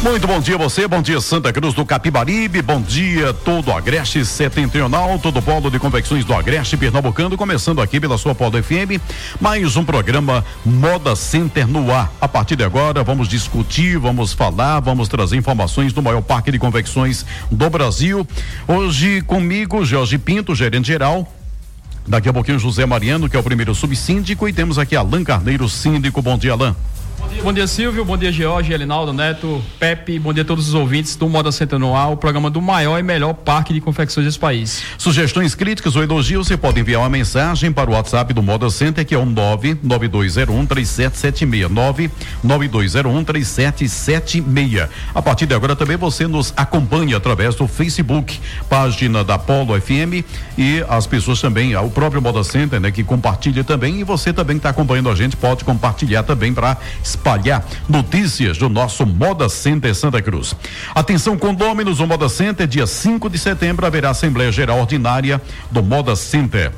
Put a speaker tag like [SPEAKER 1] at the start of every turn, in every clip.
[SPEAKER 1] Muito bom dia você, bom dia Santa Cruz do Capibaribe, bom dia todo Agreste Setentrional, todo o polo de confecções do Agreste Pernambucano, começando aqui pela sua Polo FM, mais um programa Moda Center no ar. A partir de agora vamos discutir, vamos falar, vamos trazer informações do maior parque de confecções do Brasil. Hoje comigo, Jorge Pinto, gerente geral, Daqui a pouquinho José Mariano, que é o primeiro subsíndico, e temos aqui Alan Carneiro, síndico. Bom dia, Alan.
[SPEAKER 2] Bom dia, Silvio. Bom dia, George, Elinaldo, Neto, Pepe. Bom dia a todos os ouvintes do Moda Centenual, o programa do maior e melhor parque de confecções desse país.
[SPEAKER 1] Sugestões, críticas ou elogios, você pode enviar uma mensagem para o WhatsApp do Moda Center, que é o 99201 3776. 99201 3776. A partir de agora também você nos acompanha através do Facebook, página da Polo FM e as pessoas também, o próprio Moda Center, né, que compartilha também. E você também está acompanhando a gente, pode compartilhar também para espalhar notícias do nosso Moda Center Santa Cruz. Atenção, condôminos, o Moda Center, dia 5 de setembro, haverá Assembleia Geral Ordinária do Moda Center.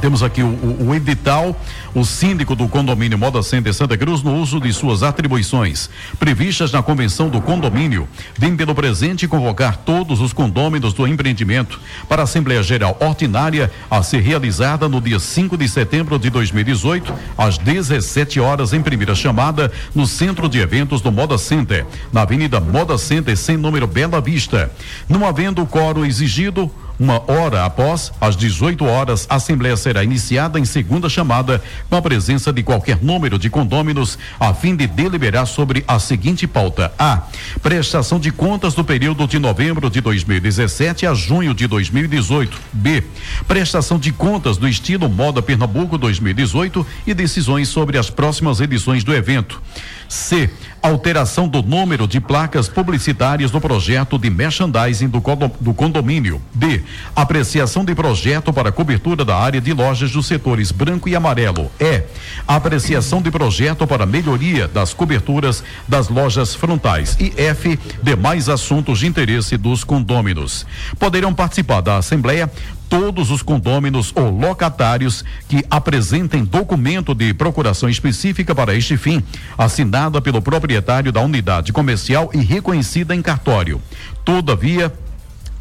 [SPEAKER 1] Temos aqui o, o, o, edital, o síndico do condomínio Moda Center Santa Cruz no uso de suas atribuições previstas na convenção do condomínio, vem pelo presente convocar todos os condôminos do empreendimento para a Assembleia Geral Ordinária a ser realizada no dia 5 de setembro de 2018, às 17 horas em primeira chamada, no centro de eventos do Moda Center, na Avenida Moda Center, sem número Bela Vista. Não havendo coro exigido, uma hora após, às 18 horas, a Assembleia será iniciada em segunda chamada, com a presença de qualquer número de condôminos, a fim de deliberar sobre a seguinte pauta: A. Prestação de contas do período de novembro de 2017 a junho de 2018. B. Prestação de contas do estilo Moda Pernambuco 2018 e decisões sobre as próximas edições do evento. C. Alteração do número de placas publicitárias do projeto de merchandising do, do condomínio. D. Apreciação de projeto para cobertura da área de lojas dos setores branco e amarelo. E. Apreciação de projeto para melhoria das coberturas das lojas frontais. E F. Demais assuntos de interesse dos condôminos. Poderão participar da Assembleia todos os condôminos ou locatários que apresentem documento de procuração específica para este fim, assinada pelo proprietário da unidade comercial e reconhecida em cartório. Todavia,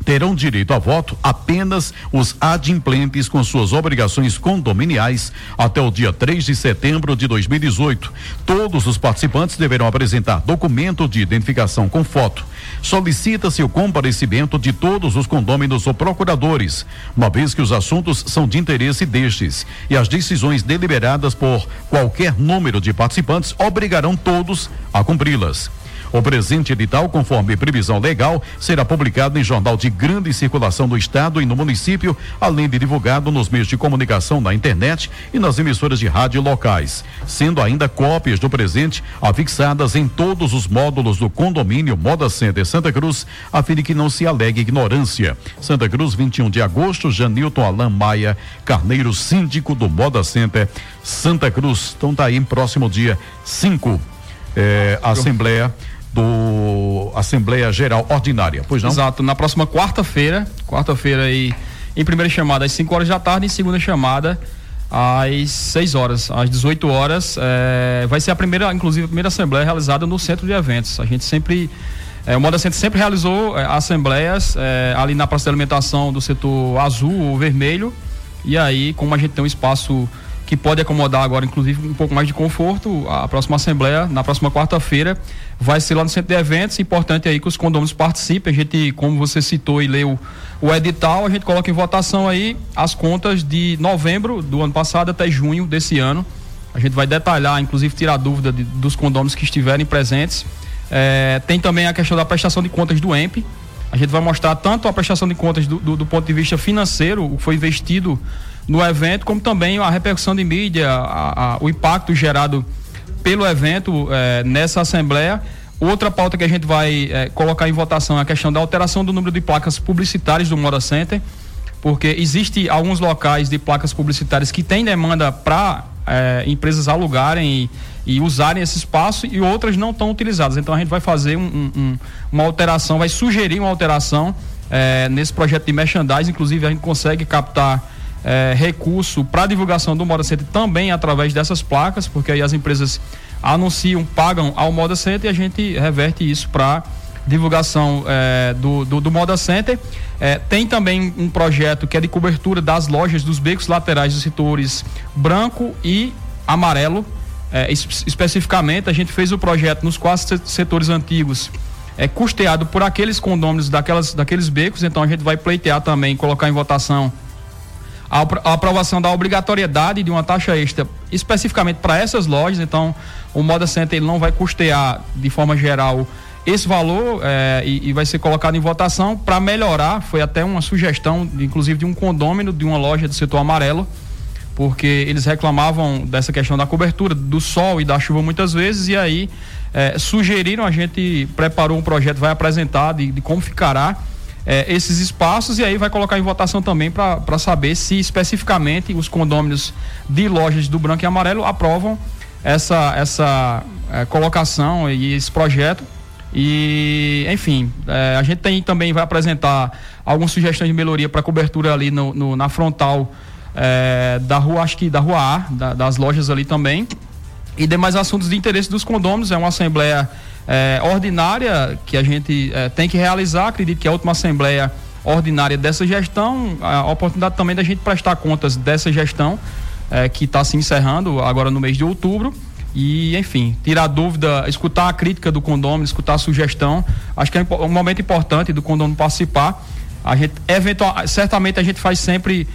[SPEAKER 1] terão direito a voto apenas os adimplentes com suas obrigações condominiais até o dia 3 de setembro de 2018. Todos os participantes deverão apresentar documento de identificação com foto. Solicita-se o comparecimento de todos os condôminos ou procuradores, uma vez que os assuntos são de interesse destes e as decisões deliberadas por qualquer número de participantes obrigarão todos a cumpri-las. O presente edital, conforme previsão legal, será publicado em jornal de grande circulação do Estado e no município, além de divulgado nos meios de comunicação na internet e nas emissoras de rádio locais, sendo ainda cópias do presente afixadas em todos os módulos do condomínio Moda Center Santa Cruz, a fim de que não se alegue ignorância. Santa Cruz, 21 de agosto, Janilton Alain Maia, Carneiro, síndico do Moda Center Santa Cruz. Então tá aí, próximo dia 5, eh, Assembleia do Assembleia Geral Ordinária, pois não?
[SPEAKER 2] Exato, na próxima quarta-feira, quarta-feira aí, em primeira chamada às 5 horas da tarde, em segunda chamada às 6 horas, às 18 horas, é, vai ser a primeira, inclusive a primeira assembleia realizada no centro de eventos. A gente sempre é, o Moda Center sempre realizou é, assembleias é, ali na praça de alimentação do setor azul ou vermelho. E aí, como a gente tem um espaço que pode acomodar agora, inclusive, um pouco mais de conforto. A próxima assembleia, na próxima quarta-feira, vai ser lá no centro de eventos. Importante aí que os condôminos participem. A gente, como você citou e leu o edital, a gente coloca em votação aí as contas de novembro do ano passado até junho desse ano. A gente vai detalhar, inclusive tirar dúvida de, dos condôminos que estiverem presentes. É, tem também a questão da prestação de contas do EMP. A gente vai mostrar tanto a prestação de contas do, do, do ponto de vista financeiro, o que foi investido no evento, como também a repercussão de mídia, a, a, o impacto gerado pelo evento eh, nessa assembleia. Outra pauta que a gente vai eh, colocar em votação é a questão da alteração do número de placas publicitárias do Moda Center, porque existe alguns locais de placas publicitárias que têm demanda para é, empresas alugarem e, e, usarem esse espaço e outras não estão utilizadas. Então a gente vai fazer um, um, uma alteração, vai sugerir uma alteração nesse projeto de merchandising. Inclusive a gente consegue captar é, recurso para divulgação do Moda Center também através dessas placas, porque aí as empresas anunciam, pagam ao Moda Center e a gente reverte isso para divulgação é, do, do, do, Moda Center. É, tem também um projeto que é de cobertura das lojas dos becos laterais dos setores branco e amarelo. É, especificamente, a gente fez o projeto nos quatro setores antigos, é custeado por aqueles condôminos daquelas, daqueles becos, então a gente vai pleitear também, colocar em votação a, aprovação da obrigatoriedade de uma taxa extra especificamente para essas lojas, então o Moda Center ele não vai custear de forma geral esse valor é, e, e, vai ser colocado em votação para melhorar. Foi até uma sugestão, inclusive, de um condômino de uma loja do setor amarelo, porque eles reclamavam dessa questão da cobertura, do sol e da chuva muitas vezes, e aí é, sugeriram, a gente preparou um projeto, vai apresentar de, de como ficará é, esses espaços e aí vai colocar em votação também para saber se especificamente os condôminos de lojas do branco e amarelo aprovam essa, essa é, colocação e esse projeto e, enfim, é, a gente tem também vai apresentar algumas sugestões de melhoria para cobertura ali no, no na frontal é, da rua, acho que da rua A, da, das lojas ali também. E demais assuntos de interesse dos condôminos. É uma assembleia é, ordinária que a gente é, tem que realizar. Acredito que a última assembleia ordinária dessa gestão. A oportunidade também da gente prestar contas dessa gestão é, que está se encerrando agora no mês de outubro e, enfim, tirar dúvida, escutar a crítica do condomínio, escutar a sugestão. Acho que é um momento importante do condomínio participar. A gente, eventual, certamente a gente faz sempre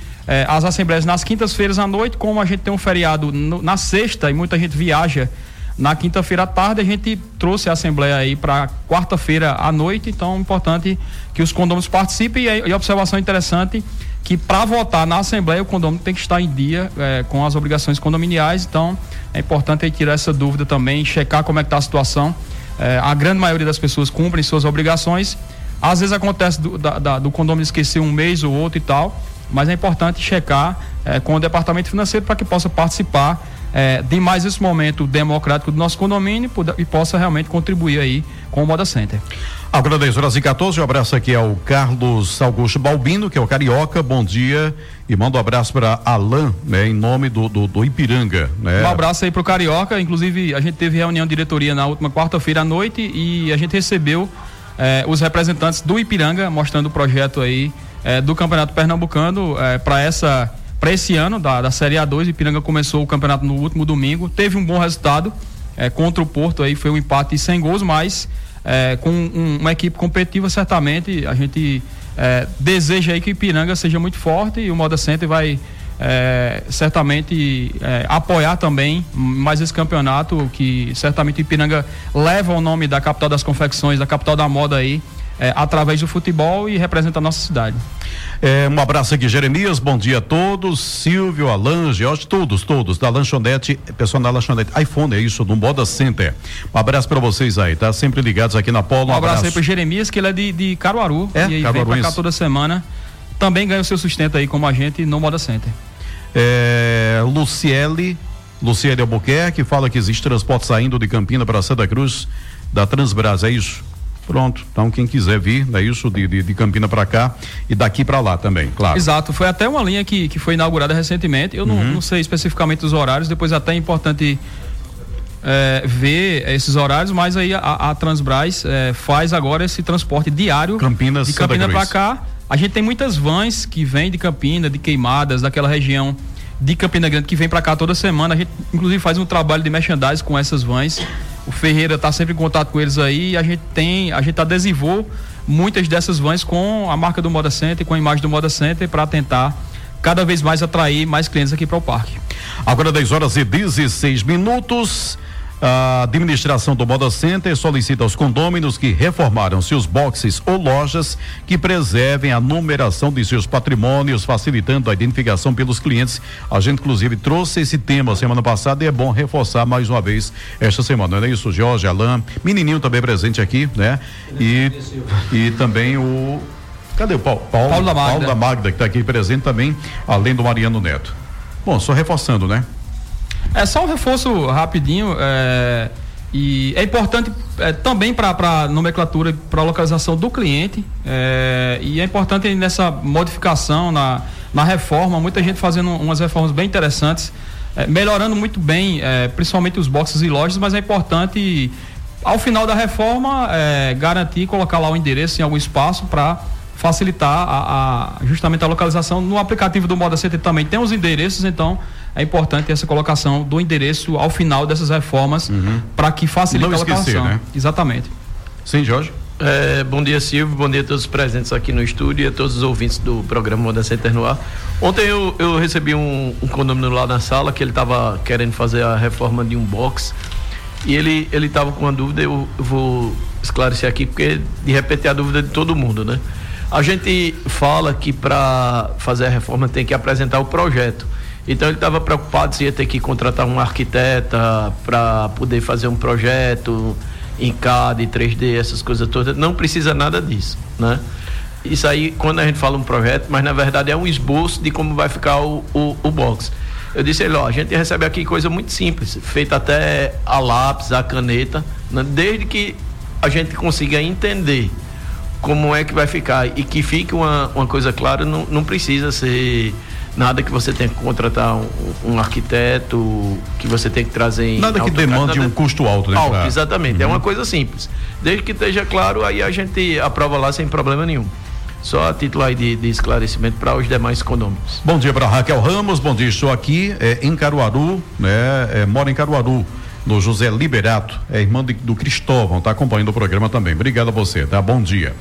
[SPEAKER 2] as assembleias nas quintas-feiras à noite, como a gente tem um feriado no, na sexta e muita gente viaja na quinta-feira à tarde, a gente trouxe a assembleia aí para quarta-feira à noite, então é importante que os condôminos participem e, e observação interessante que para votar na Assembleia o condomínio tem que estar em dia é, com as obrigações condominiais, então é importante tirar essa dúvida também, checar como é que está a situação. É, a grande maioria das pessoas cumprem suas obrigações. Às vezes acontece do, da, da, do condomínio esquecer um mês ou outro e tal, mas é importante checar é, com o departamento financeiro para que possa participar é, de mais esse momento democrático do nosso condomínio e possa realmente contribuir aí com o Moda Center.
[SPEAKER 1] Agora 10 horas e 14, um abraço aqui ao Carlos Augusto Balbino, que é o Carioca, bom dia. E manda um abraço para Alain, né, em nome do, do, do, Ipiranga. Né?
[SPEAKER 2] Um abraço aí pro Carioca, inclusive a gente teve reunião de diretoria na última quarta-feira à noite e a gente recebeu eh, os representantes do Ipiranga mostrando o projeto aí eh, do Campeonato Pernambucano eh, para essa para esse ano da, da Série A2. Ipiranga começou o campeonato no último domingo, teve um bom resultado contra o Porto aí foi um empate sem gols, mas é, com um, uma equipe competitiva, certamente a gente é, deseja aí que Ipiranga seja muito forte e o Moda Center vai é, certamente é, apoiar também mais esse campeonato que certamente Ipiranga leva o nome da capital das confecções, da capital da moda aí, é, através do futebol e representa a nossa cidade.
[SPEAKER 1] É, um abraço aqui, Jeremias. Bom dia a todos. Silvio, Alan, George, todos, todos, da lanchonete, pessoal da lanchonete iPhone, é isso, do Moda Center. Um abraço para vocês aí, tá? Sempre ligados aqui na Polo.
[SPEAKER 2] Um, um abraço, abraço aí pro Jeremias, que ele é de, de Caruaru. É, e aí Caruaru, vem pra cá toda semana. Também ganha o seu sustento aí como agente no Moda Center.
[SPEAKER 1] É, Luciele, Luciele Albuquerque, fala que existe transporte saindo de Campina para Santa Cruz da Transbras, é isso? Pronto. Então, quem quiser vir, é isso, de, de, de Campina para cá e daqui para lá também, claro.
[SPEAKER 2] Exato. Foi até uma linha que, que foi inaugurada recentemente. Eu uhum. não, não sei especificamente os horários, depois até é importante é, ver esses horários, mas aí a, a Transbras é, faz agora esse transporte diário
[SPEAKER 1] Campinas,
[SPEAKER 2] de Campina para cá. A gente tem muitas vans que vêm de Campina, de Queimadas, daquela região de Campina Grande que vem para cá toda semana. A gente inclusive faz um trabalho de merchandising com essas vans. O Ferreira está sempre em contato com eles aí a gente tem, a gente adesivou muitas dessas vans com a marca do Moda Center, com a imagem do Moda Center para tentar cada vez mais atrair mais clientes aqui para o parque.
[SPEAKER 1] Agora 10 horas e 16 minutos. A administração do Moda Center solicita aos condôminos que reformaram seus boxes ou lojas que preservem a numeração de seus patrimônios, facilitando a identificação pelos clientes. A gente, inclusive, trouxe esse tema semana passada e é bom reforçar mais uma vez esta semana, não é isso, Jorge, Alain, menininho também presente aqui, né? E, e também o Cadê o Paulo? Paulo, Paulo da Magda. Paulo da Magda, que está aqui presente também, além do Mariano Neto. Bom, só reforçando, né?
[SPEAKER 2] É só um reforço rapidinho. É, e é importante é, também para a nomenclatura, para a localização do cliente. É, e é importante nessa modificação, na, na reforma, muita gente fazendo umas reformas bem interessantes, é, melhorando muito bem, é, principalmente os boxes e lojas, mas é importante, ao final da reforma, é, garantir colocar lá o endereço em algum espaço para facilitar a, a, justamente a localização. No aplicativo do Moda Center também tem os endereços, então é importante essa colocação do endereço ao final dessas reformas uhum. para que facilite
[SPEAKER 1] Não a localização. Né?
[SPEAKER 2] Exatamente.
[SPEAKER 1] Sim, Jorge.
[SPEAKER 3] É, bom dia, Silvio. Bom dia a todos os presentes aqui no estúdio e a todos os ouvintes do programa Moda Center no ar. Ontem eu, eu recebi um, um condomínio lá na sala que ele estava querendo fazer a reforma de um box e ele ele estava com uma dúvida. Eu, eu vou esclarecer aqui porque de repente é a dúvida de todo mundo, né? A gente fala que para fazer a reforma tem que apresentar o projeto. Então ele estava preocupado se ia ter que contratar um arquiteta para poder fazer um projeto em CAD, 3D, essas coisas todas. Não precisa nada disso, né? Isso aí, quando a gente fala um projeto, mas na verdade é um esboço de como vai ficar o, o, o box. Eu disse ele, ó, a gente recebe aqui coisa muito simples, feita até a lápis, a caneta, né? desde que a gente consiga entender como é que vai ficar e que fique uma, uma coisa clara, não, não precisa ser nada que você tenha que contratar um, um arquiteto, que você tem que trazer em
[SPEAKER 1] Nada que demande nada, um custo alto, né?
[SPEAKER 3] Alto, pra... exatamente. Uhum. É uma coisa simples. Desde que esteja claro, aí a gente aprova lá sem problema nenhum. Só a título aí de, de esclarecimento para os demais condomínios.
[SPEAKER 1] Bom dia para Raquel Ramos, bom dia, estou aqui é, em Caruaru, né? É, moro em Caruaru no José Liberato, é irmã de, do Cristóvão, está acompanhando o programa também. Obrigado a você, tá? Bom dia.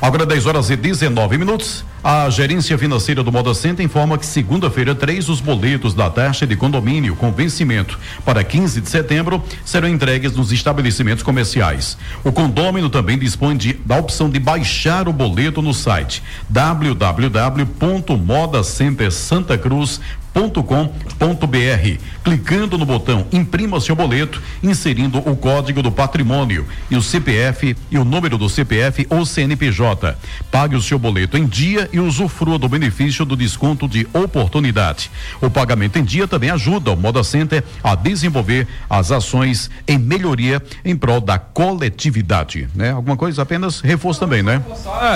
[SPEAKER 1] Agora 10 horas e 19 minutos. A gerência financeira do Moda Center informa que segunda-feira, três os boletos da taxa de condomínio com vencimento para 15 de setembro serão entregues nos estabelecimentos comerciais. O condômino também dispõe de, da opção de baixar o boleto no site www.modacentersantacruz.com com.br Clicando no botão Imprima seu boleto, inserindo o código do patrimônio e o CPF e o número do CPF ou CNPJ. Pague o seu boleto em dia e usufrua do benefício do desconto de oportunidade. O pagamento em dia também ajuda o Moda Center a desenvolver as ações em melhoria em prol da coletividade, né? Alguma coisa apenas reforço também, né?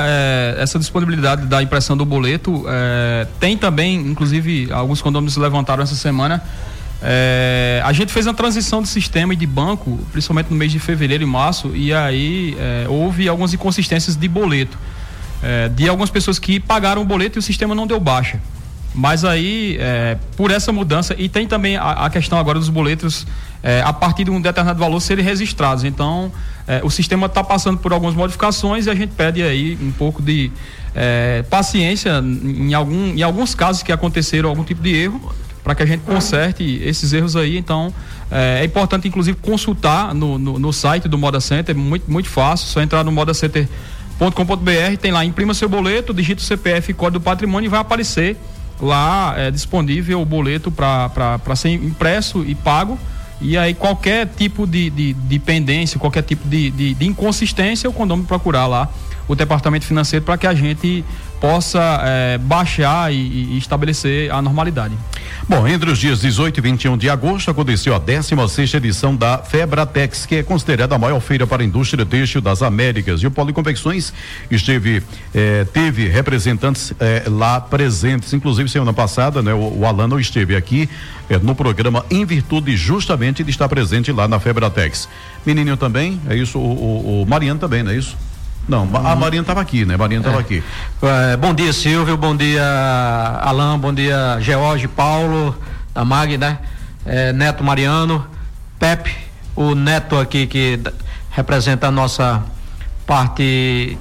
[SPEAKER 2] É, essa disponibilidade da impressão do boleto é, tem também, inclusive, alguns condomínios levantaram essa semana. É, a gente fez uma transição de sistema e de banco, principalmente no mês de fevereiro e março, e aí é, houve algumas inconsistências de boleto. É, de algumas pessoas que pagaram o boleto e o sistema não deu baixa. Mas aí, é, por essa mudança, e tem também a, a questão agora dos boletos é, a partir de um determinado valor serem registrados. Então, é, o sistema está passando por algumas modificações e a gente pede aí um pouco de é, paciência em, algum, em alguns casos que aconteceram algum tipo de erro para que a gente conserte esses erros aí. Então, é, é importante, inclusive, consultar no, no, no, site do Moda Center, muito, muito fácil, só entrar no modacenter.com.br, tem lá, imprima seu boleto, digita o CPF e código do patrimônio e vai aparecer lá é, disponível o boleto para ser impresso e pago. E aí qualquer tipo de, de, de pendência, qualquer tipo de, de, de inconsistência, o condomínio procurar lá o departamento financeiro para que a gente possa é, baixar e, e, estabelecer a normalidade.
[SPEAKER 1] Bom, entre os dias 18 e 21 de agosto aconteceu a 16 edição da Febratex, que é considerada a maior feira para a indústria têxtil das Américas. E o Policonfecções esteve, eh, teve representantes eh, lá presentes, inclusive semana passada, né? O, o Alano esteve aqui no programa em virtude justamente de estar presente lá na Febratex. Menininho também, é isso, o, o, o Mariano também, não é isso? Não, a Marina estava aqui, né? Marina estava é. aqui.
[SPEAKER 4] É, bom dia, Silvio. Bom dia, Alain. Bom dia, George, Paulo, da Mag, né? É, Neto Mariano, Pepe, o Neto aqui que representa a nossa parte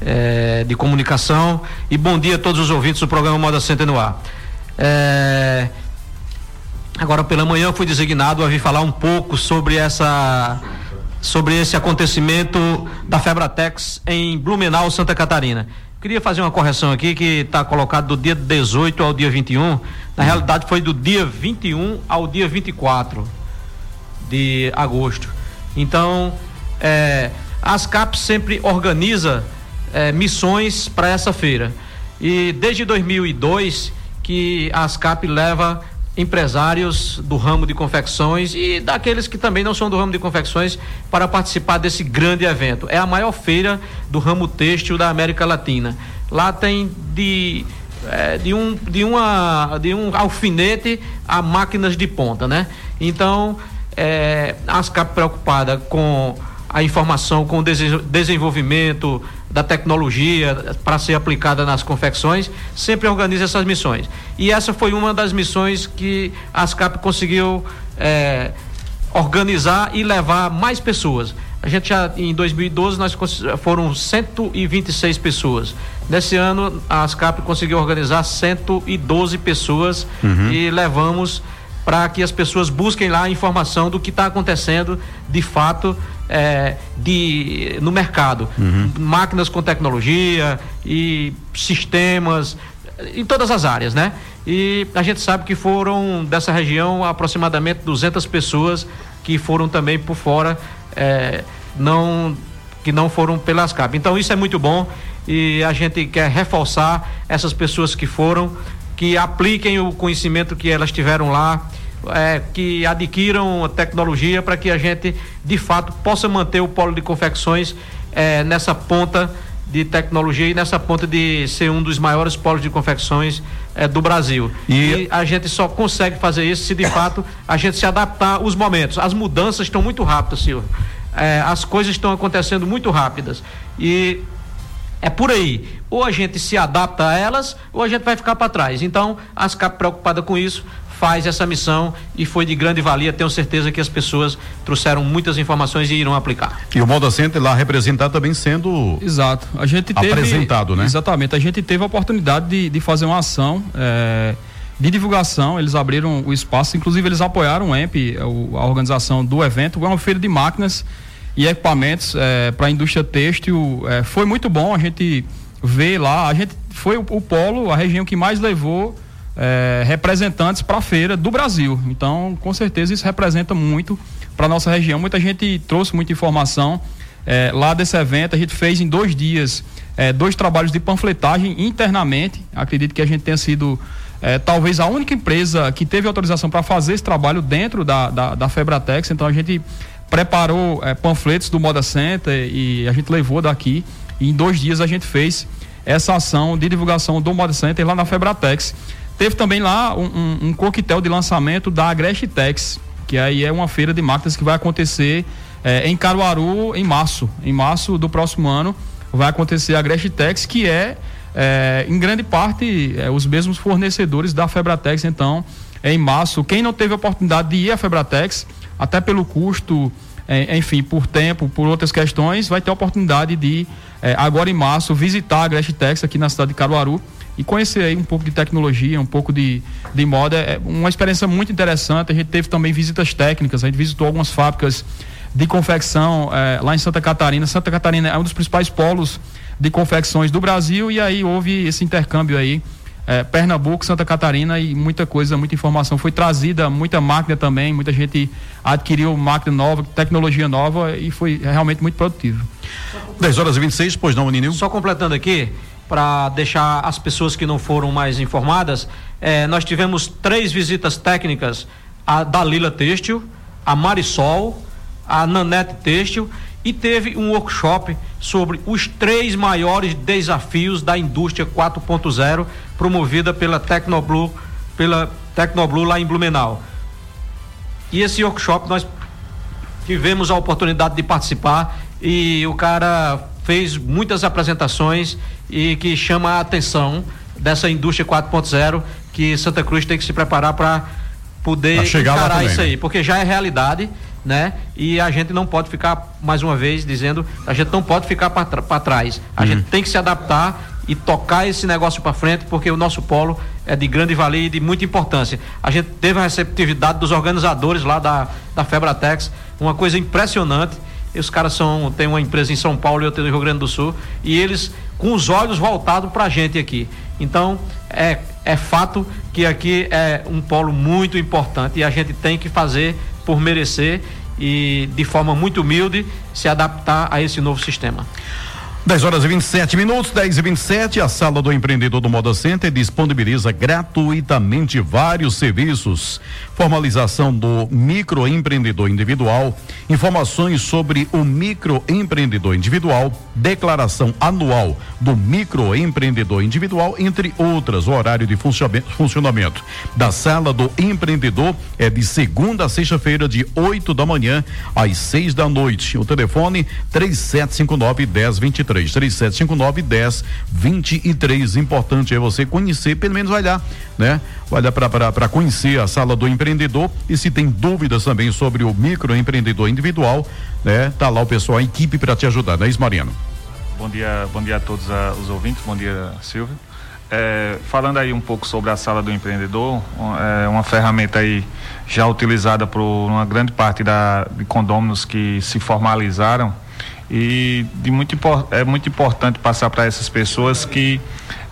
[SPEAKER 4] é, de comunicação. E bom dia a todos os ouvintes do programa Moda Center no Ar. É, agora pela manhã eu fui designado a vir falar um pouco sobre essa sobre esse acontecimento da Febratex em Blumenau, Santa Catarina. Queria fazer uma correção aqui que está colocado do dia 18 ao dia 21. Na realidade foi do dia 21 ao dia 24 de agosto. Então, é, a ASCAP sempre organiza é, missões para essa feira. E desde 2002 que a ASCAP leva empresários do ramo de confecções e daqueles que também não são do ramo de confecções para participar desse grande evento. É a maior feira do ramo têxtil da América Latina. Lá tem de é, de, um, de, uma, de um alfinete a máquinas de ponta, né? Então, é, a ASCAP preocupada com a informação, com o desenvolvimento da tecnologia para ser aplicada nas confecções, sempre organiza essas missões. E essa foi uma das missões que a ASCAP conseguiu é, organizar e levar mais pessoas. A gente já em 2012 nós foram 126 pessoas. Nesse ano a ASCAP conseguiu organizar 112 pessoas uhum. e levamos para que as pessoas busquem lá a informação do que está acontecendo de fato é, de, no mercado. Uhum. Máquinas com tecnologia e sistemas em todas as áreas, né? E a gente sabe que foram dessa região aproximadamente 200 pessoas que foram também por fora, é, não que não foram pelas CAP. Então isso é muito bom e a gente quer reforçar essas pessoas que foram, que apliquem o conhecimento que elas tiveram lá, é, que adquiram tecnologia para que a gente de fato possa manter o polo de confecções é, nessa ponta de tecnologia e nessa ponta de ser um dos maiores polos de confecções é, do Brasil. E... e... a gente só consegue fazer isso se de fato a gente se adaptar aos momentos. As mudanças estão muito rápidas, Silvio. É, as coisas estão acontecendo muito rápidas. E é por aí. Ou a gente se adapta a elas, ou a gente vai ficar para trás. Então, a ASCAP preocupada com isso, faz essa missão e foi de grande valia. Tenho certeza que as pessoas trouxeram muitas informações e irão aplicar.
[SPEAKER 1] E o Moda Center lá representado também sendo.
[SPEAKER 2] Exato. A gente teve.
[SPEAKER 1] Apresentado, né?
[SPEAKER 2] Exatamente. A gente teve a oportunidade de, de fazer uma ação. É, de divulgação, eles abriram o espaço, inclusive eles apoiaram o EMP, a organização do evento, é uma feira de máquinas e equipamentos é, para a indústria têxtil. É, foi muito bom a gente ver lá, a gente foi o, o polo, a região que mais levou é, representantes para a feira do Brasil. Então, com certeza, isso representa muito para nossa região. Muita gente trouxe muita informação é, lá desse evento. A gente fez em dois dias é, dois trabalhos de panfletagem internamente. Acredito que a gente tenha sido é, talvez a única empresa que teve autorização para fazer esse trabalho dentro da, da, da Febratex. Então, a gente preparou é, panfletos do Moda Center e a gente levou daqui. E em dois dias a gente fez essa ação de divulgação do Moda Center lá na Febratex. Teve também lá um, um, um coquetel de lançamento da Agrestex, que aí é uma feira de máquinas que vai acontecer é, em Caruaru em março. Em março do próximo ano vai acontecer a Agrestex, que é, é, em grande parte é, os mesmos fornecedores da Febratex. Então, em março. Quem não teve a oportunidade de ir à Febratex, até pelo custo, enfim, por tempo, por outras questões, vai ter a oportunidade de, agora em março, visitar a Agrestex aqui na cidade de Caruaru e conhecer aí um pouco de tecnologia, um pouco de, de moda. É uma experiência muito interessante. A gente teve também visitas técnicas, a gente visitou algumas fábricas de confecção é, lá em Santa Catarina. Santa Catarina é um dos principais polos de confecções do Brasil e aí houve esse intercâmbio aí. É, Pernambuco, Santa Catarina e muita coisa, muita informação foi trazida, muita máquina também, muita gente adquiriu máquina nova, tecnologia nova e foi realmente muito produtivo.
[SPEAKER 1] 10 horas e 26, pois não, Ninil?
[SPEAKER 4] Só completando aqui, para deixar as pessoas que não foram mais informadas, eh, nós tivemos três visitas técnicas: a da Lila Têxtil, a Marisol, a Nanete Têxtil e teve um workshop sobre os três maiores desafios da indústria 4.0 promovida pela Tecnoblue, pela Tecnoblue lá em Blumenau. E esse workshop nós tivemos a oportunidade de participar e o cara fez muitas apresentações e que chama a atenção dessa indústria 4.0 que Santa Cruz tem que se preparar para poder encarar isso aí, porque já é realidade, né? E a gente não pode ficar mais uma vez dizendo, a gente não pode ficar para trás. A hum. gente tem que se adaptar e tocar esse negócio para frente, porque o nosso polo é de grande valia e de muita importância. A gente teve a receptividade dos organizadores lá da da Febratex, uma coisa impressionante os caras são, tem uma empresa em São Paulo e outra no Rio Grande do Sul, e eles com os olhos voltados para a gente aqui. Então, é, é fato que aqui é um polo muito importante e a gente tem que fazer por merecer e de forma muito humilde se adaptar a esse novo sistema.
[SPEAKER 1] 10 horas e 27 minutos, 10 e 27 a sala do empreendedor do Moda Center disponibiliza gratuitamente vários serviços. Formalização do microempreendedor individual, informações sobre o microempreendedor individual, declaração anual do microempreendedor individual, entre outras. O horário de funcionamento da sala do empreendedor é de segunda a sexta-feira, de 8 da manhã às 6 da noite. O telefone 3759 1023. 33 3759 1023. Importante é você conhecer, pelo menos vai lá, né? Vai lá para conhecer a sala do empreendedor e se tem dúvidas também sobre o microempreendedor individual, né? Tá lá o pessoal, a equipe para te ajudar, não é isso, Mariano?
[SPEAKER 5] Bom dia, bom dia a todos a, os ouvintes, bom dia, Silvio. É, falando aí um pouco sobre a sala do empreendedor, é uma ferramenta aí já utilizada por uma grande parte da, de condôminos que se formalizaram e de muito, é muito importante passar para essas pessoas que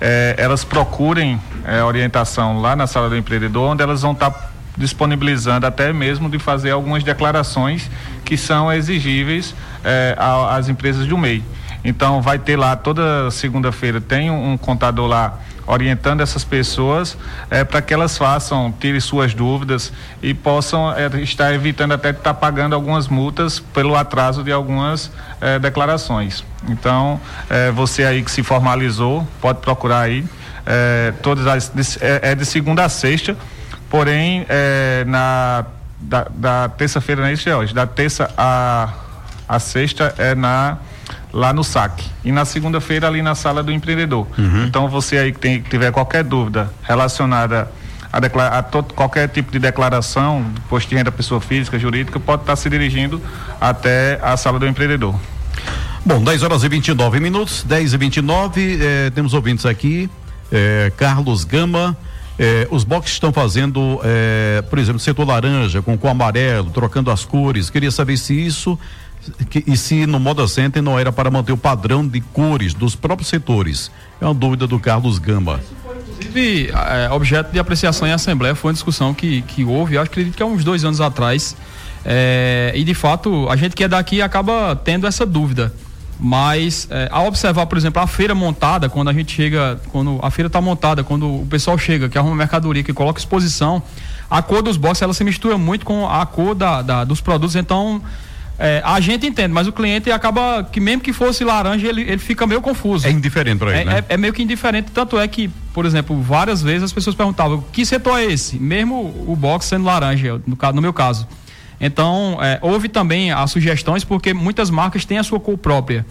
[SPEAKER 5] é, elas procurem é, orientação lá na sala do empreendedor, onde elas vão estar tá disponibilizando até mesmo de fazer algumas declarações que são exigíveis é, às empresas do MEI. Então vai ter lá toda segunda-feira tem um, um contador lá orientando essas pessoas é, para que elas façam, tirem suas dúvidas e possam é, estar evitando até estar pagando algumas multas pelo atraso de algumas é, declarações. Então, é, você aí que se formalizou, pode procurar aí. É, todas as, é, é, de segunda a sexta, porém, na da, da terça-feira, não é isso, George? Da terça a, a sexta é na lá no saque e na segunda-feira ali na sala do empreendedor. Uhum. Então você aí que, tem, que tiver qualquer dúvida relacionada a, declara, a todo, qualquer tipo de declaração, posto de renda pessoa física, jurídica, pode estar se dirigindo até a sala do empreendedor.
[SPEAKER 1] Bom, 10 horas e 29 minutos, 10 e 29 eh, temos ouvintes aqui. Eh, Carlos Gama. Eh, os boxes estão fazendo, eh, por exemplo, setor laranja com, com amarelo, trocando as cores. Queria saber se isso que, e se no Moda Center não era para manter o padrão de cores dos próprios setores? É uma dúvida do Carlos Gamba.
[SPEAKER 2] Inclusive, é, objeto de apreciação em Assembleia foi uma discussão que, que houve, eu acredito que há uns dois anos atrás. É, e de fato, a gente que é daqui acaba tendo essa dúvida. Mas é, ao observar, por exemplo, a feira montada, quando a gente chega, quando a feira está montada, quando o pessoal chega, que arruma mercadoria, que coloca exposição, a cor dos boxes ela se mistura muito com a cor da, da dos produtos, então é, a gente entende, mas o cliente acaba que mesmo que fosse laranja, ele, ele fica meio confuso.
[SPEAKER 1] É indiferente para ele,
[SPEAKER 2] é,
[SPEAKER 1] né?
[SPEAKER 2] É, é, meio que indiferente, tanto é que, por exemplo, várias vezes as pessoas perguntavam que setor é esse? Mesmo o box sendo laranja, no, no meu caso. Então, é, houve também as sugestões, porque muitas marcas têm a sua cor própria.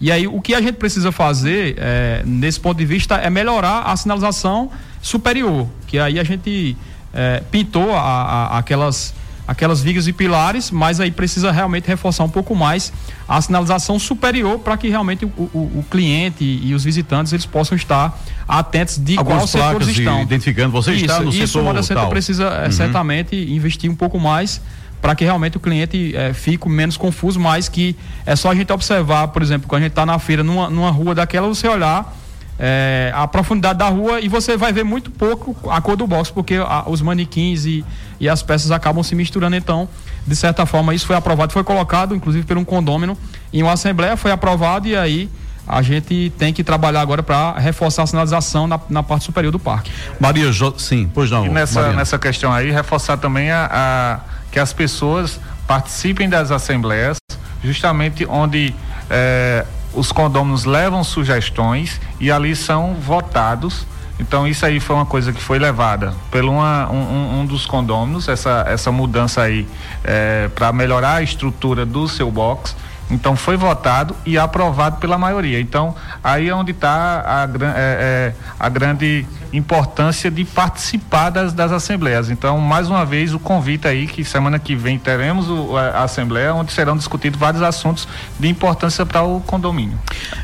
[SPEAKER 2] E aí, o que a gente precisa fazer, é, nesse ponto de vista, é melhorar a sinalização superior, que aí a gente é, pintou a, a, aquelas aquelas vigas e pilares, mas aí precisa realmente reforçar um pouco mais a sinalização superior para que realmente o, o, o, cliente e os visitantes eles possam estar atentos de
[SPEAKER 1] Algumas qual setor estão.
[SPEAKER 2] Identificando, você isso, está no isso setor o Centro precisa é, uhum. certamente investir um pouco mais para que realmente o cliente é, fique menos confuso, mas que é só a gente observar, por exemplo, quando a gente está na feira, numa, numa rua daquela, você olhar é, a profundidade da rua e você vai ver muito pouco a cor do box, porque a, os manequins e, e as peças acabam se misturando. Então, de certa forma, isso foi aprovado, foi colocado, inclusive, por um condômino em uma assembleia, foi aprovado e aí a gente tem que trabalhar agora para reforçar a sinalização na, na, parte superior do parque.
[SPEAKER 1] Maria, jo... sim, pois não.
[SPEAKER 5] E nessa, nessa questão aí, reforçar também a, a, que as pessoas participem das assembleias, justamente onde é, os condôminos levam sugestões e ali são votados. Então isso aí foi uma coisa que foi levada uma, um, um, dos condôminos, essa, essa mudança aí é, para melhorar a estrutura do seu box. Então foi votado e aprovado pela maioria. Então aí é onde está a, é, é, a grande importância de participar das, das assembleias. Então, mais uma vez, o convite aí que semana que vem teremos o, a, a, assembleia onde serão discutidos vários assuntos de importância para o condomínio.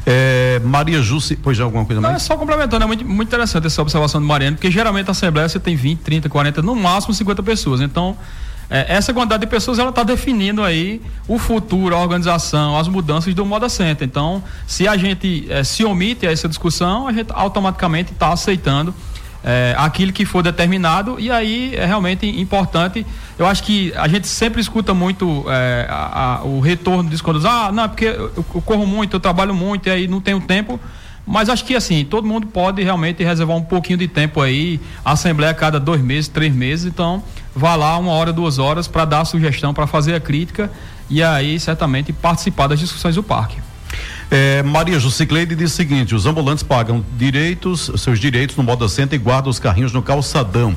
[SPEAKER 1] É, Maria Jussi, pois já alguma coisa mais? Não,
[SPEAKER 2] é só complementando, é muito, muito interessante essa observação do Mariano, porque geralmente a assembleia você tem 20, 30, 40, no máximo 50 pessoas. Então, é, essa quantidade de pessoas ela está definindo aí o futuro, a organização, as mudanças do Moda Center. Então, se a gente é, se omite a essa discussão, a gente automaticamente está aceitando é, aquilo que for determinado e aí é realmente importante. Eu acho que a gente sempre escuta muito é, a, a, o retorno quando diz, ah, não, é porque eu, eu, corro muito, eu trabalho muito e aí não tenho tempo. Mas acho que assim, todo mundo pode realmente reservar um pouquinho de tempo aí, assembleia a cada dois meses, três meses, então vá lá uma hora, duas horas para dar a sugestão, para fazer a crítica e aí certamente participar das discussões do parque.
[SPEAKER 1] É, Maria Jucicleide diz o seguinte: os ambulantes pagam direitos, seus direitos no modo assento e guardam os carrinhos no calçadão.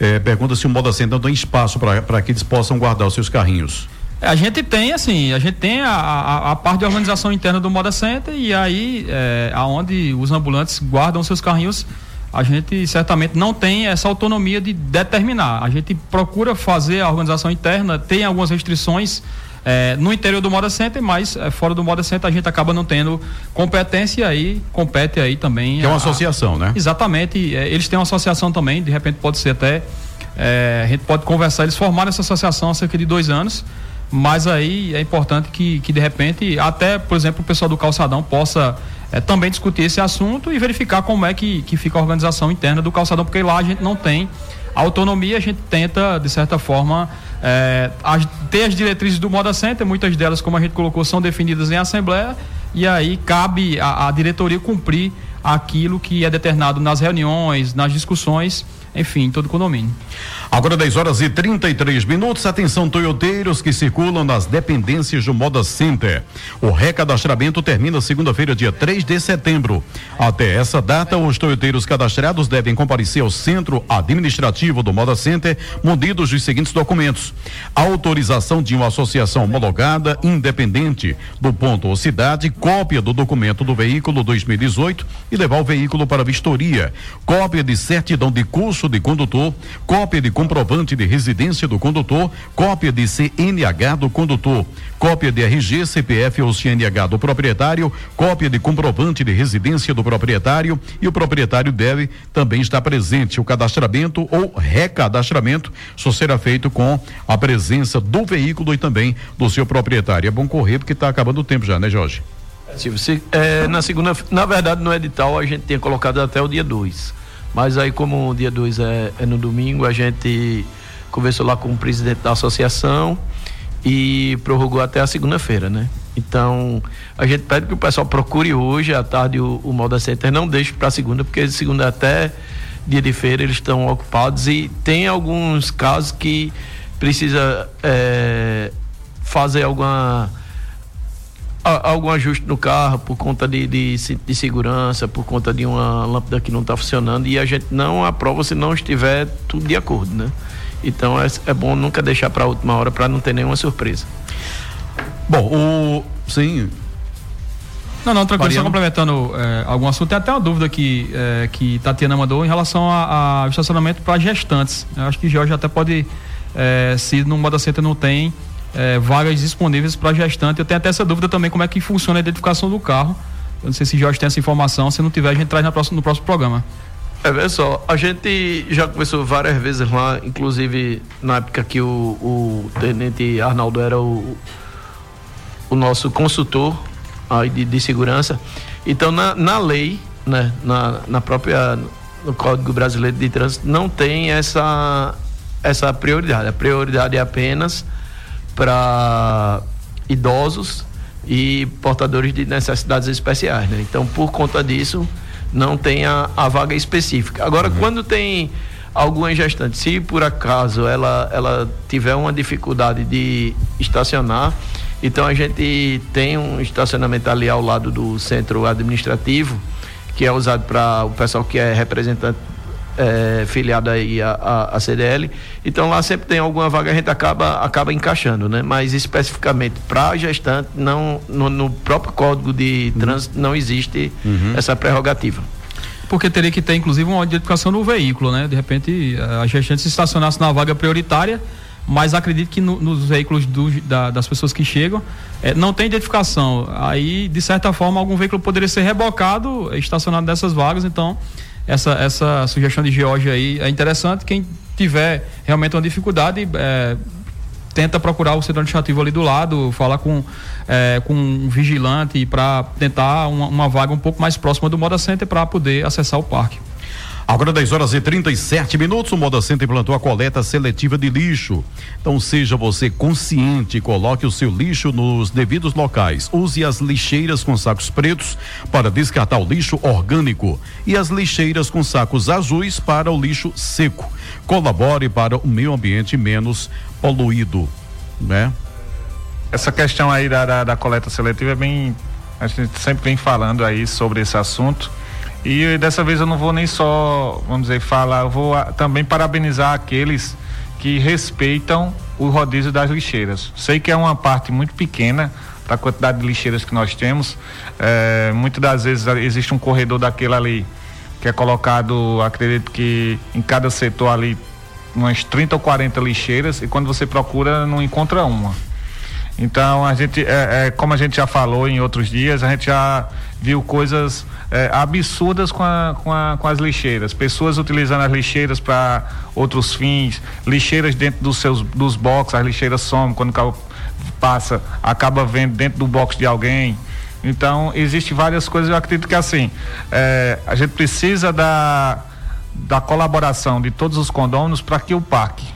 [SPEAKER 1] É, pergunta se o modo assento não tem espaço para que eles possam guardar os seus carrinhos.
[SPEAKER 2] A gente tem, assim, a gente tem a, a, a, parte de organização interna do Moda Center e aí, é, aonde os ambulantes guardam seus carrinhos, a gente certamente não tem essa autonomia de determinar. A gente procura fazer a organização interna, tem algumas restrições é, no interior do Moda Center, mas é, fora do Moda Center a gente acaba não tendo competência e aí compete aí também.
[SPEAKER 1] Que é uma a, associação, né?
[SPEAKER 2] Exatamente. É, eles têm uma associação também, de repente pode ser até. A gente pode conversar, eles formaram essa associação há cerca de dois anos, mas aí é importante que, que de repente, até, por exemplo, o pessoal do calçadão possa é, também discutir esse assunto e verificar como é que, que fica a organização interna do calçadão, porque lá a gente não tem autonomia, a gente tenta, de certa forma, é, as, ter as diretrizes do Moda Center, muitas delas, como a gente colocou, são definidas em assembleia, e aí cabe a diretoria cumprir aquilo que é determinado nas reuniões, nas discussões, enfim, todo o condomínio.
[SPEAKER 1] Agora 10 horas e 33 minutos. Atenção, toyoteiros que circulam nas dependências do Moda Center. O recadastramento termina segunda-feira, dia 3 de setembro. Até essa data, os toyoteiros cadastrados devem comparecer ao centro administrativo do Moda Center, munidos dos seguintes documentos: autorização de uma associação homologada independente do ponto ou cidade, cópia do documento do veículo 2018 e levar o veículo para vistoria, cópia de certidão de curso de condutor, cópia de comprovante de residência do condutor, cópia de CNH do condutor, cópia de RG, CPF ou CNH do proprietário, cópia de comprovante de residência do proprietário e o proprietário deve também estar presente. O cadastramento ou recadastramento só será feito com a presença do veículo e também do seu proprietário. É bom correr porque está acabando o tempo já, né, Jorge?
[SPEAKER 3] Se, é, na segunda, na verdade no edital a gente tinha colocado até o dia 2. Mas aí, como o dia 2 é, é, no domingo, a gente conversou lá com o presidente da associação e prorrogou até a segunda-feira, né? Então, a gente pede que o pessoal procure hoje à tarde o, o Moda Center, não deixe para segunda, porque segunda até dia de feira eles estão ocupados e tem alguns casos que precisa é, fazer alguma algum ajuste no carro por conta de, de, de, segurança, por conta de uma lâmpada que não está funcionando e a gente não aprova se não estiver tudo de acordo, né? Então é, é bom nunca deixar para a última hora para não ter nenhuma surpresa.
[SPEAKER 1] Bom, o sim.
[SPEAKER 2] Não, não, tranquilo, só complementando é, algum assunto. Tem até uma dúvida que, é, que Tatiana mandou em relação ao estacionamento para gestantes. Eu acho que Jorge até pode, é, se no Moda Center não tem, é, vagas disponíveis para gestante. Eu tenho até essa dúvida também como é que funciona a identificação do carro. Eu não sei se Jorge tem essa informação. Se não tiver, a gente traz próxima, no próximo programa.
[SPEAKER 3] É, vê só, a gente já conversou várias vezes lá, inclusive na época que o, o tenente Arnaldo era o, o nosso consultor aí de, de segurança. Então, na, na lei, né, na, na própria no Código Brasileiro de Trânsito, não tem essa, essa prioridade. A prioridade é apenas para idosos e portadores de necessidades especiais. Né? Então, por conta disso, não tem a, a vaga específica. Agora, uhum. quando tem alguma gestante, se por acaso ela, ela tiver uma dificuldade de estacionar, então a gente tem um estacionamento ali ao lado do centro administrativo, que é usado para o pessoal que é representante é, filiado aí à, à, CDL. Então lá sempre tem alguma vaga, a gente acaba, acaba encaixando, né? Mas especificamente para gestante, não, no, no, próprio código de uhum. trânsito uhum. não existe uhum. essa prerrogativa.
[SPEAKER 2] Porque teria que ter, inclusive, uma identificação no veículo, né? De repente, a gestante se estacionasse na vaga prioritária, mas acredito que no, nos veículos do, da, das pessoas que chegam é, não tem identificação. Aí, de certa forma, algum veículo poderia ser rebocado, estacionado nessas vagas, então essa, essa sugestão de George aí é interessante. Quem tiver realmente uma dificuldade, é, tenta procurar o centro administrativo ali do lado, falar com, é, com um vigilante para tentar uma, uma, vaga um pouco mais próxima do Moda Center para poder acessar o parque.
[SPEAKER 1] Agora 10 horas e 37 minutos, o Moda Center implantou a coleta seletiva de lixo. Então seja você consciente, coloque o seu lixo nos devidos locais. Use as lixeiras com sacos pretos para descartar o lixo orgânico e as lixeiras com sacos azuis para o lixo seco. Colabore para o meio ambiente menos poluído, né?
[SPEAKER 5] Essa questão aí da, da, da coleta seletiva é bem a gente sempre vem falando aí sobre esse assunto. E dessa vez eu não vou nem só, vamos dizer, falar, eu vou também parabenizar aqueles que respeitam o rodízio das lixeiras. Sei que é uma parte muito pequena da quantidade de lixeiras que nós temos. É, muitas das vezes existe um corredor daquele ali que é colocado, acredito que em cada setor ali umas 30 ou 40 lixeiras e quando você procura não encontra uma. Então a gente, é, é, como a gente já falou em outros dias, a gente já viu coisas é, absurdas com, a, com, a, com, as lixeiras. Pessoas utilizando as lixeiras para outros fins, lixeiras dentro dos seus dos boxes, as lixeiras somem quando carro passa, acaba vendo dentro do box de alguém. Então, existe várias coisas, eu acredito que assim, é, a gente precisa da da colaboração de todos os condôminos para que o parque,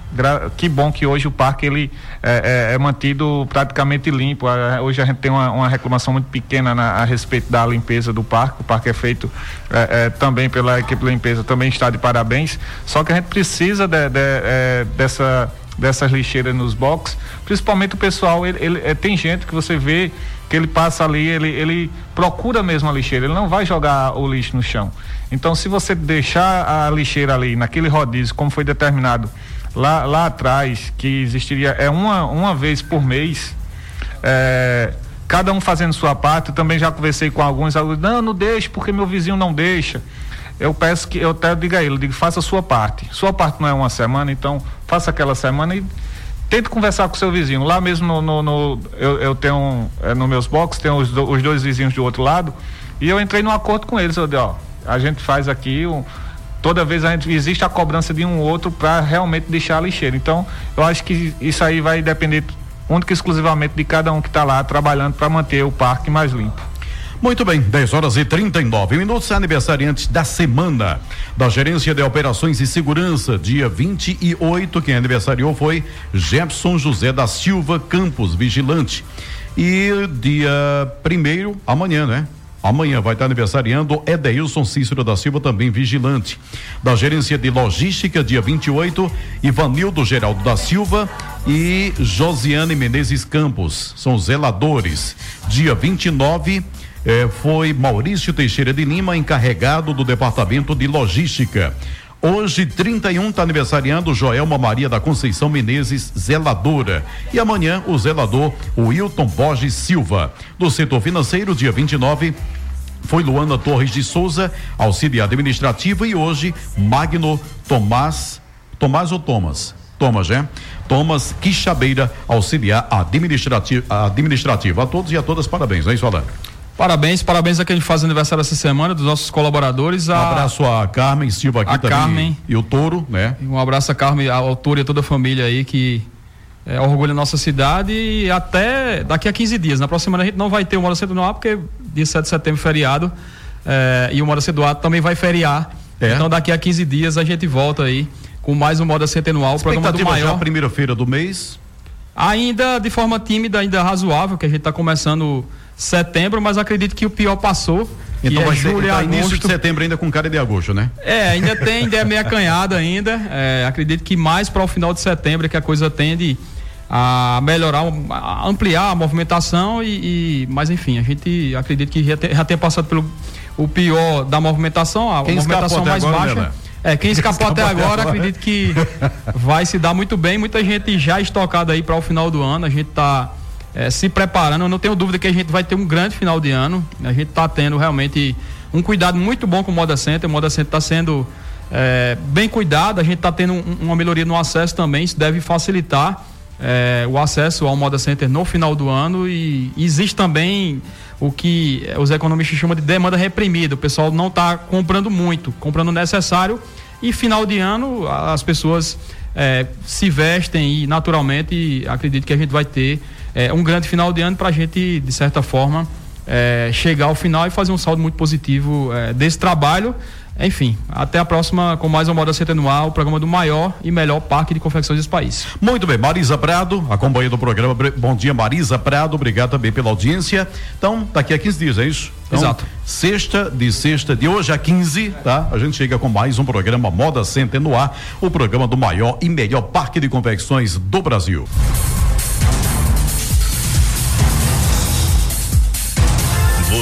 [SPEAKER 5] que bom que hoje o parque ele é, é, é mantido praticamente limpo. Hoje a gente tem uma, uma reclamação muito pequena na, a respeito da limpeza do parque. O parque é feito é, é também pela equipe de limpeza, também está de parabéns. Só que a gente precisa de, de, é, dessa dessas lixeiras nos boxes, principalmente o pessoal, ele, ele, é, tem gente que você vê que ele passa ali, ele, ele procura mesmo a lixeira, ele não vai jogar o lixo no chão. Então, se você deixar a lixeira ali, naquele rodízio, como foi determinado lá, lá atrás, que existiria é uma, uma vez por mês, é, cada um fazendo sua parte, eu também já conversei com alguns, alguns não, não deixe, porque meu vizinho não deixa. Eu peço que eu até diga a ele, eu digo, faça a sua parte. Sua parte não é uma semana, então faça aquela semana e tente conversar com seu vizinho. Lá mesmo no, no, no eu, eu, tenho é, no meus boxes, tem os, do, os dois vizinhos do outro lado, e eu entrei num acordo com eles, eu ó, a gente faz aqui um, toda vez a gente existe a cobrança de um outro para realmente deixar a lixeira. Então, eu acho que isso aí vai depender única e exclusivamente de cada um que está lá trabalhando para manter o parque mais limpo.
[SPEAKER 1] Muito bem, 10 horas e 39 minutos, aniversariante da semana da Gerência de Operações e Segurança, dia 28. Quem aniversariou foi Jefferson José da Silva Campos, vigilante. E dia primeiro, amanhã, né? Amanhã vai estar aniversariando Edeilson Cícero da Silva, também vigilante. Da gerência de logística, dia 28, Ivanildo Geraldo da Silva e Josiane Menezes Campos, são zeladores. Dia 29, eh, foi Maurício Teixeira de Lima, encarregado do departamento de logística. Hoje, 31, está aniversariando Joelma Maria da Conceição Menezes, zeladora. E amanhã, o zelador Wilton Borges Silva. Do setor financeiro, dia 29, foi Luana Torres de Souza, auxiliar administrativa. E hoje, Magno Tomás. Tomás ou Thomas? Thomas, né? Thomas Quixabeira, auxiliar administrativa. A todos e a todas, parabéns, é isso, Alain?
[SPEAKER 2] Parabéns, parabéns a quem faz aniversário essa semana, dos nossos colaboradores.
[SPEAKER 1] A... Um abraço a Carmen Silva aqui
[SPEAKER 2] a
[SPEAKER 1] também.
[SPEAKER 2] Carmen.
[SPEAKER 1] E o Touro, né?
[SPEAKER 2] Um abraço a Carmen, a autora e toda a família aí que é, orgulha a nossa cidade e até daqui a 15 dias. Na próxima semana a gente não vai ter o Mora Cedo no ar, porque dia 7 de setembro é feriado. É, e o Moda Cedo também vai feriar. É. Então daqui a 15 dias a gente volta aí com mais um Moda Centenual, o programa do maior.
[SPEAKER 1] já primeira feira do mês?
[SPEAKER 2] Ainda de forma tímida, ainda razoável, que a gente está começando setembro, mas acredito que o pior passou.
[SPEAKER 1] Então
[SPEAKER 2] é
[SPEAKER 1] vai ser tá início de setembro ainda com cara de agosto, né?
[SPEAKER 2] É, ainda tem, ainda é meia canhada ainda. É, acredito que mais para o final de setembro é que a coisa tende a melhorar, a ampliar a movimentação e, e mas enfim, a gente acredita que já, já tem passado pelo o pior da movimentação, a
[SPEAKER 1] quem
[SPEAKER 2] movimentação mais
[SPEAKER 1] agora,
[SPEAKER 2] baixa. É, quem escapou, até agora, acredito que vai se dar muito bem. Muita gente já estocada aí para o final do ano. A gente está é, se preparando. Eu não tenho dúvida que a gente vai ter um grande final de ano. A gente está tendo realmente um cuidado muito bom com o Moda Center. O Moda Center está sendo é, bem cuidado. A gente está tendo um, uma melhoria no acesso também. Isso deve facilitar é, o acesso ao Moda Center no final do ano. E existe também o que os economistas chamam de demanda reprimida. O pessoal não está comprando muito, comprando o necessário. E final de ano as pessoas é, se vestem e naturalmente acredito que a gente vai ter é, um grande final de ano para a gente, de certa forma, é, chegar ao final e fazer um saldo muito positivo é, desse trabalho. Enfim, até a próxima com mais uma Moda ar, o programa do maior e melhor parque de confecções desse país.
[SPEAKER 1] Muito bem, Marisa Prado, acompanhando o programa. Bom dia, Marisa Prado, obrigado também pela audiência. Então, daqui a 15 dias, é isso? Então,
[SPEAKER 2] Exato.
[SPEAKER 1] Sexta, de sexta, de hoje a 15, tá? A gente chega com mais um programa Moda Center no ar, o programa do maior e melhor parque de confecções do Brasil.